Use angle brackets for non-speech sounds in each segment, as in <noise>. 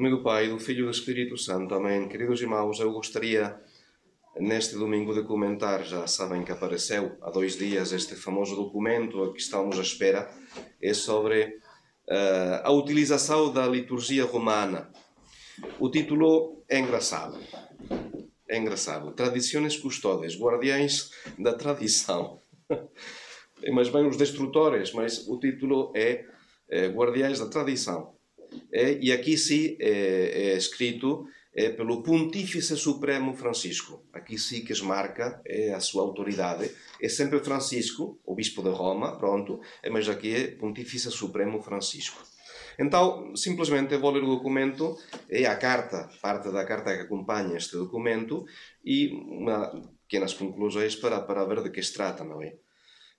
nome do Pai, do Filho e do Espírito Santo. Amém. Queridos irmãos, eu gostaria neste domingo de comentar, já sabem que apareceu há dois dias este famoso documento a que estamos à espera, é sobre uh, a utilização da liturgia romana. O título é engraçado. É engraçado. Tradições custodes, guardiães da tradição. <laughs> mas bem os destrutores, mas o título é, é Guardiães da Tradição. É, e aqui sim é, é escrito é, pelo Pontífice Supremo Francisco. Aqui sim que esmarca é a sua autoridade. É sempre Francisco, o Bispo de Roma, pronto, mas aqui é Pontífice Supremo Francisco. Então, simplesmente vou ler o documento, é a carta, parte da carta que acompanha este documento, e uma pequenas conclusões para, para ver de que se trata, não é?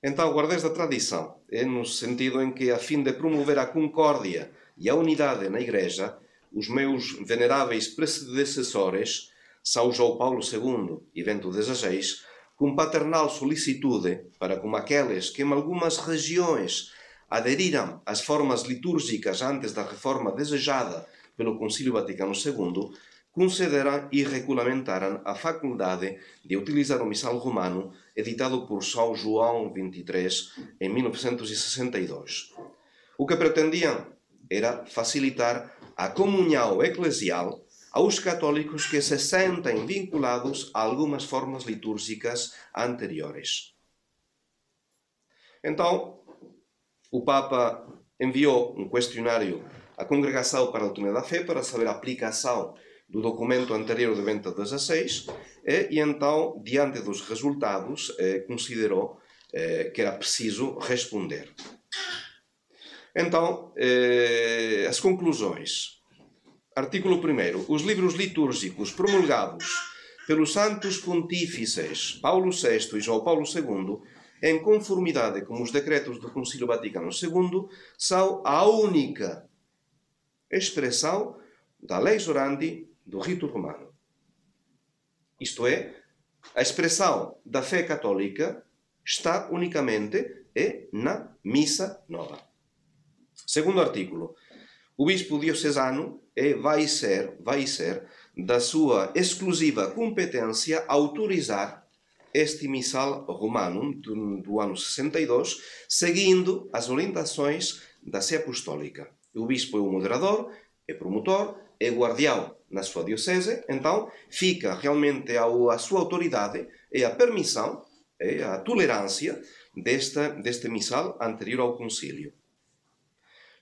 Então, guardeis da tradição, é no sentido em que, a fim de promover a concórdia e a unidade na Igreja, os meus veneráveis predecessores, São João Paulo II e Bento XVI, com paternal solicitude para com aqueles que em algumas regiões aderiram às formas litúrgicas antes da reforma desejada pelo Concílio Vaticano II, concederam e regulamentaram a faculdade de utilizar o missal romano editado por São João XXIII em 1962. O que pretendiam era facilitar a comunhão eclesial aos católicos que se sentem vinculados a algumas formas litúrgicas anteriores. Então, o Papa enviou um questionário à Congregação para a Doutrina da Fé para saber a aplicação do documento anterior de Bento XVI e, e então, diante dos resultados, eh, considerou eh, que era preciso responder. Então, eh, as conclusões. Artículo 1. Os livros litúrgicos promulgados pelos santos pontífices Paulo VI e João Paulo II, em conformidade com os decretos do Concílio Vaticano II, são a única expressão da lei orandi do rito romano. Isto é, a expressão da fé católica está unicamente e na missa nova. Segundo artículo, o bispo diocesano é, vai ser, vai ser da sua exclusiva competência autorizar este missal romano do, do ano 62, seguindo as orientações da Sé Apostólica. O bispo é o moderador, é promotor, é guardião na sua diocese, então fica realmente a sua autoridade e a permissão, e a tolerância desta, deste missal anterior ao concílio.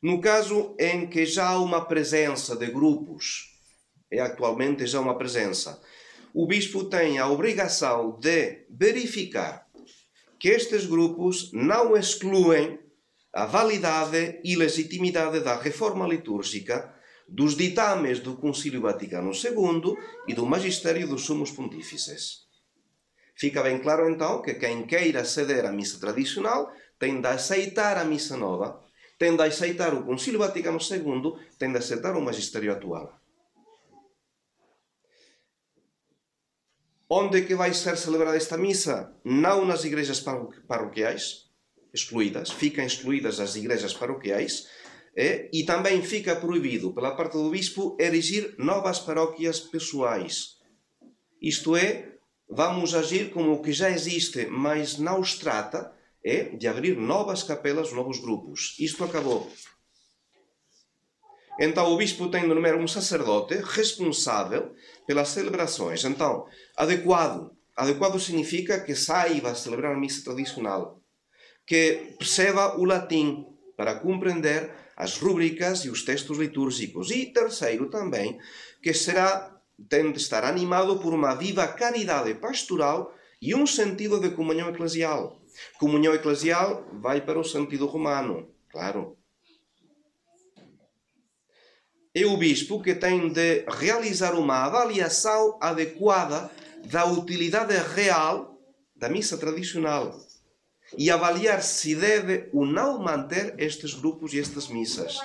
No caso em que já há uma presença de grupos, é atualmente já uma presença, o bispo tem a obrigação de verificar que estes grupos não excluem a validade e legitimidade da reforma litúrgica dos ditames do Concílio Vaticano II e do magistério dos sumos pontífices. Fica bem claro então que quem queira ceder à missa tradicional tem de aceitar a missa nova, tem de aceitar o Concílio Vaticano II, tem de aceitar o magistério atual. Onde que vai ser celebrada esta missa? Não nas igrejas parroquiais, excluídas, ficam excluídas as igrejas paroquiais, e também fica proibido, pela parte do bispo, erigir novas paróquias pessoais. Isto é, vamos agir como o que já existe, mas não os trata, é de abrir novas capelas, novos grupos. Isto acabou. Então o bispo tem de nomear um sacerdote responsável pelas celebrações. Então, adequado. Adequado significa que saiba celebrar a missa tradicional, que perceba o latim para compreender as rúbricas e os textos litúrgicos. E terceiro também, que será tem de estar animado por uma viva caridade pastoral e um sentido de comunhão eclesial. Comunhão eclesial vai para o sentido romano, claro. É o bispo que tem de realizar uma avaliação adequada da utilidade real da missa tradicional e avaliar se deve ou não manter estes grupos e estas missas.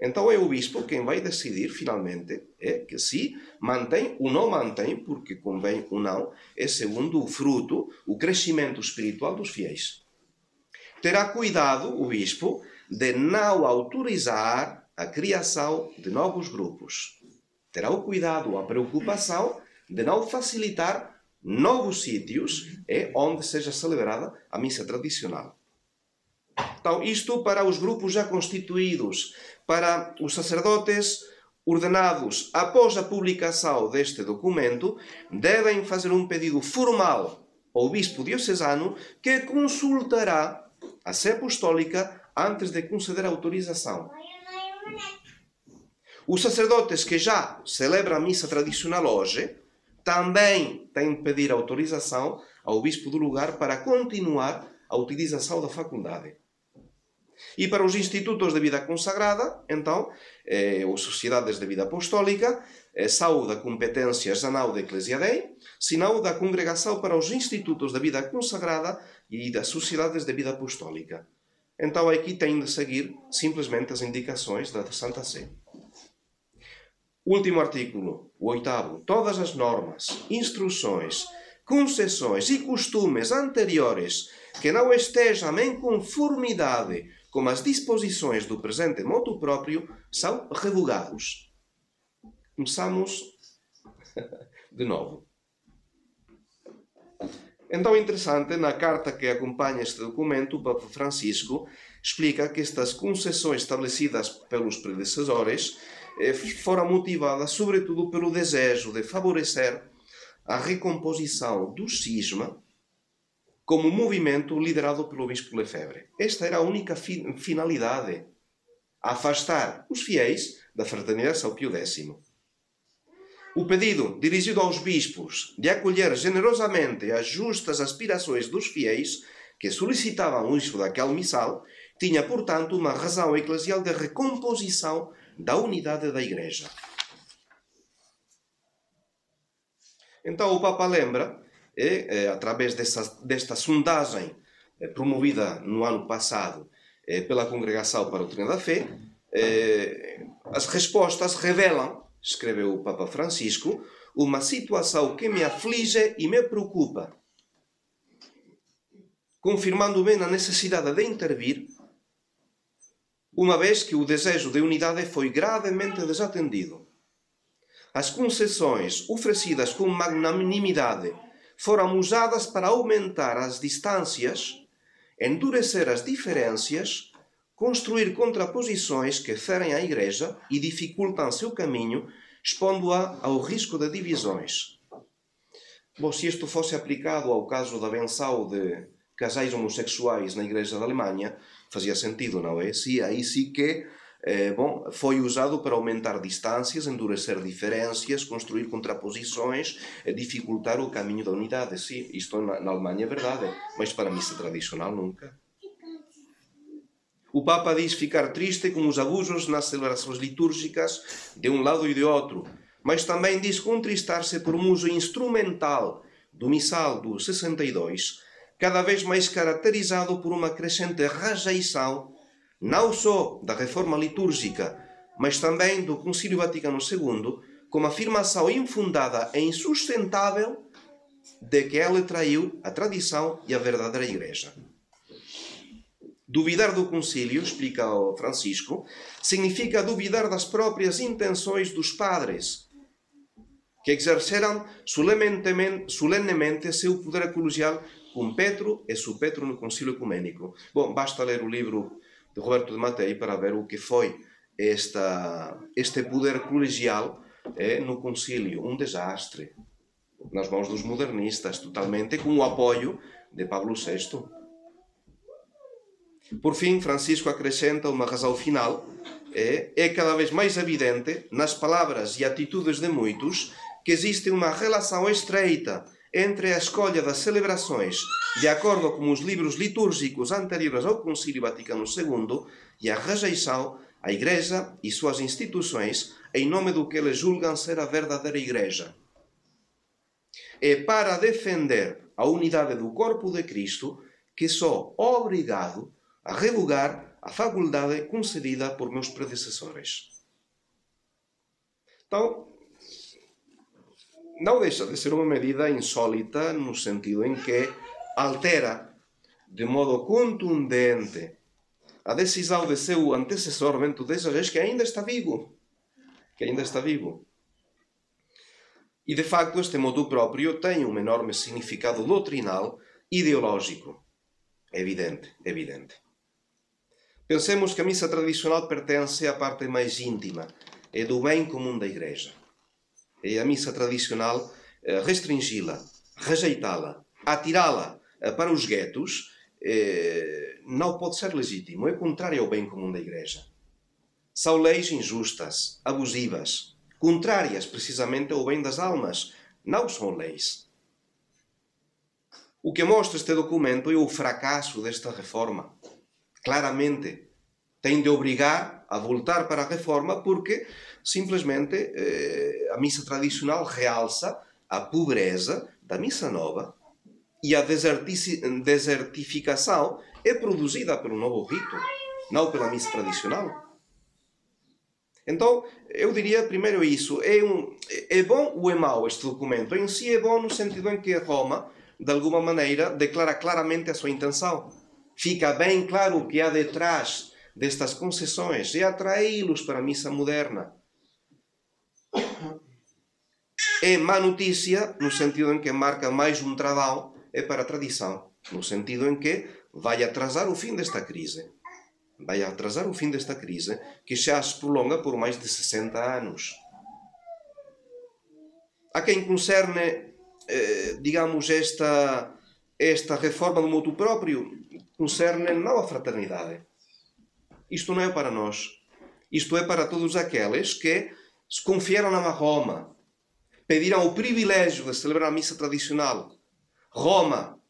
Então é o bispo quem vai decidir finalmente é que se mantém ou não mantém, porque convém ou não, é segundo o fruto, o crescimento espiritual dos fiéis. Terá cuidado o bispo de não autorizar a criação de novos grupos. Terá o cuidado, a preocupação de não facilitar novos sítios é onde seja celebrada a missa tradicional. Então, isto para os grupos já constituídos, para os sacerdotes ordenados após a publicação deste documento, devem fazer um pedido formal ao bispo diocesano que consultará a Sé Apostólica antes de conceder a autorização. Os sacerdotes que já celebram a missa tradicional hoje também têm de pedir autorização ao bispo do lugar para continuar a utilização da faculdade. E para os institutos de vida consagrada, então, eh, ou sociedades de vida apostólica, eh, saúda competências anal de Ecclesia Dei, sinal da congregação para os institutos de vida consagrada e das sociedades de vida apostólica. Então aqui tem de seguir simplesmente as indicações da Santa Sé. Último artículo, o oitavo. Todas as normas, instruções, concessões e costumes anteriores que não estejam em conformidade com as disposições do presente moto próprio são revogados. Começamos <laughs> de novo. Então, interessante, na carta que acompanha este documento, o Papa Francisco explica que estas concessões estabelecidas pelos predecessores eh, foram motivadas sobretudo pelo desejo de favorecer a recomposição do cisma como movimento liderado pelo Bispo Lefebvre. Esta era a única fi finalidade, afastar os fiéis da fraternidade São Pio X. O pedido dirigido aos bispos de acolher generosamente as justas aspirações dos fiéis que solicitavam o uso daquele missal tinha, portanto, uma razão eclesial de recomposição da unidade da Igreja. Então o Papa lembra, é, é, através dessa, desta sondagem é, promovida no ano passado pela Congregação para o Treino da Fé, as respostas revelam escreveu o Papa Francisco, uma situação que me aflige e me preocupa, confirmando-me na necessidade de intervir, uma vez que o desejo de unidade foi gravemente desatendido. As concessões oferecidas com magnanimidade foram usadas para aumentar as distâncias, endurecer as diferenças construir contraposições que ferem a Igreja e dificultam seu caminho, expondo-a ao risco de divisões. Bom, se isto fosse aplicado ao caso da benção de casais homossexuais na Igreja da Alemanha, fazia sentido, não é? Sim, aí sim que eh, bom, foi usado para aumentar distâncias, endurecer diferenças, construir contraposições, eh, dificultar o caminho da unidade. Sim, isto na, na Alemanha é verdade, mas para a missa tradicional nunca. O Papa diz ficar triste com os abusos nas celebrações litúrgicas de um lado e de outro, mas também diz contristar-se por um uso instrumental do missal do 62, cada vez mais caracterizado por uma crescente rejeição não só da reforma litúrgica, mas também do Concílio Vaticano II, como afirmação infundada e insustentável de que ela traiu a tradição e a verdadeira Igreja. Duvidar do concílio, explica o Francisco, significa duvidar das próprias intenções dos padres, que exerceram solenemente, seu poder colegial com Petro e su Petro no concílio ecumênico. Bom, basta ler o livro de Roberto de Matei para ver o que foi esta, este poder colegial é, no concílio. Um desastre, nas mãos dos modernistas, totalmente, com o apoio de Pablo VI. Por fim, Francisco acrescenta uma razão final. É cada vez mais evidente, nas palavras e atitudes de muitos, que existe uma relação estreita entre a escolha das celebrações de acordo com os livros litúrgicos anteriores ao Concílio Vaticano II e a rejeição à Igreja e suas instituições em nome do que eles julgam ser a verdadeira Igreja. É para defender a unidade do corpo de Cristo que sou obrigado a revogar a faculdade concedida por meus predecessores. Então, não deixa de ser uma medida insólita no sentido em que altera de modo contundente a decisão de seu antecessor Bento XVI que ainda está vivo. Que ainda está vivo. E de facto, este modo próprio tem um enorme significado doutrinal, ideológico. Evidente, evidente. Pensemos que a missa tradicional pertence à parte mais íntima, é do bem comum da Igreja. E a missa tradicional, eh, restringi-la, rejeitá-la, atirá-la eh, para os guetos, eh, não pode ser legítimo, é contrário ao bem comum da Igreja. São leis injustas, abusivas, contrárias precisamente ao bem das almas. Não são leis. O que mostra este documento é o fracasso desta reforma claramente tem de obrigar a voltar para a reforma porque simplesmente eh, a missa tradicional realça a pobreza da missa nova e a desertificação é produzida pelo novo rito, não pela missa tradicional. Então, eu diria primeiro isso. É, um, é bom ou é mau este documento? Em si é bom no sentido em que Roma, de alguma maneira, declara claramente a sua intenção fica bem claro o que há detrás destas concessões e atraí-los para a missa moderna. É má notícia no sentido em que marca mais um travão é para a tradição, no sentido em que vai atrasar o fim desta crise. Vai atrasar o fim desta crise, que já se prolonga por mais de 60 anos. A quem concerne, eh, digamos, esta, esta reforma do motu próprio, concerne não a fraternidade. Isto não é para nós. Isto é para todos aqueles que se confiaram na Roma, pediram o privilégio de celebrar a missa tradicional. Roma,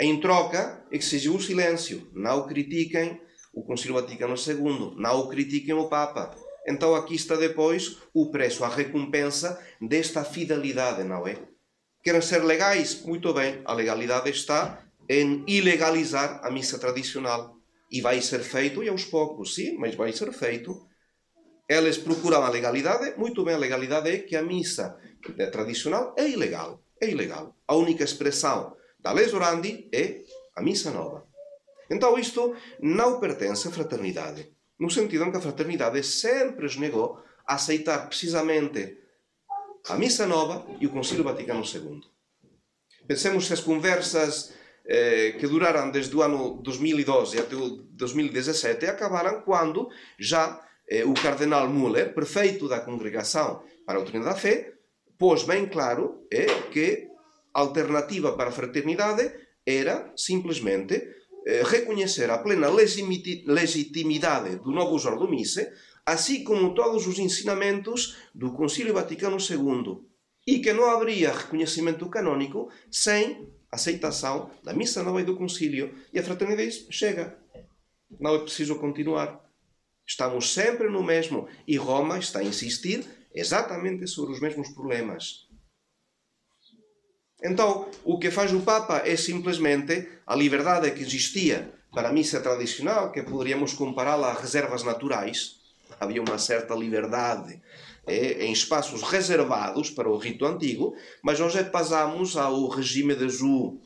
em troca, exigiu o silêncio. Não critiquem o Concílio Vaticano II, não critiquem o Papa. Então aqui está depois o preço, a recompensa desta fidelidade, não é? Querem ser legais? Muito bem, a legalidade está em ilegalizar a missa tradicional. E vai ser feito, e aos poucos, sim, mas vai ser feito. Eles procuram a legalidade, muito bem, a legalidade é que a missa tradicional é ilegal. É ilegal. A única expressão da Les Orandi é a missa nova. Então isto não pertence à fraternidade. No sentido em que a fraternidade sempre os negou a aceitar precisamente a missa nova e o Concílio Vaticano II. Pensemos se as conversas eh, que duraram desde o ano 2012 até o 2017 acabaram quando já eh, o cardenal Müller, prefeito da Congregação para a Doutrina da Fé, pôs bem claro é, que a alternativa para a fraternidade era simplesmente eh, reconhecer a plena legitimidade do novo Jordo Mise, assim como todos os ensinamentos do Concílio Vaticano II, e que não haveria reconhecimento canônico sem aceitação da missa nova e do concílio. E a fraternidade diz: chega, não é preciso continuar. Estamos sempre no mesmo. E Roma está a insistir exatamente sobre os mesmos problemas. Então, o que faz o Papa é simplesmente a liberdade que existia para a missa tradicional, que poderíamos compará-la a reservas naturais. Havia uma certa liberdade é, em espaços reservados para o rito antigo, mas hoje passamos ao regime de Ju,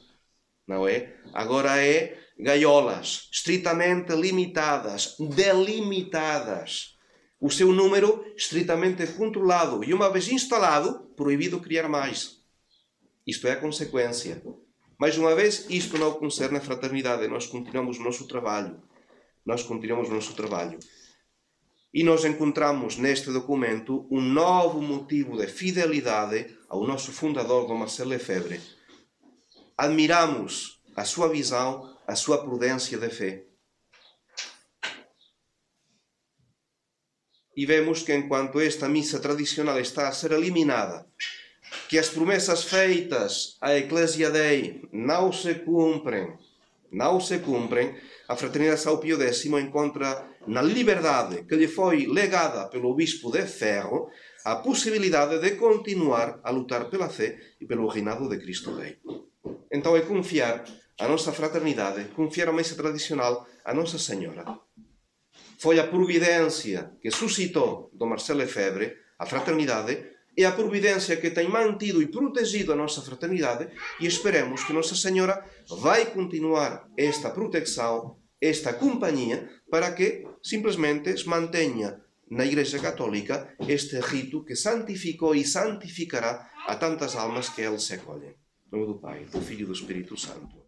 não é? Agora é gaiolas, estritamente limitadas, delimitadas. O seu número estritamente controlado e, uma vez instalado, proibido criar mais. Isto é a consequência. Mais uma vez, isto não concerne a fraternidade. Nós continuamos o nosso trabalho. Nós continuamos o nosso trabalho. E nós encontramos neste documento um novo motivo de fidelidade ao nosso fundador, Dom Marcelo Lefebvre. Admiramos a sua visão, a sua prudência de fé. E vemos que enquanto esta missa tradicional está a ser eliminada, que as promessas feitas à Eclésia Dei não se cumprem, não se cumprem, a Fraternidade São Pio X encontra na liberdade que lle foi legada pelo bispo de Ferro a posibilidade de continuar a lutar pela fé e pelo reinado de Cristo Rei. Então é confiar a nosa fraternidade, confiar a mesa tradicional a Nosa Senhora. Foi a providencia que suscitou do Marcelo Febre a fraternidade e a providencia que tem mantido e protegido a nossa fraternidade e esperemos que Nossa Senhora vai continuar esta proteção esta compañía para que simplesmente se manteña na Igreja Católica este rito que santificou e santificará a tantas almas que ele se acolhem. Em nome do Pai, do Filho e do Espírito Santo.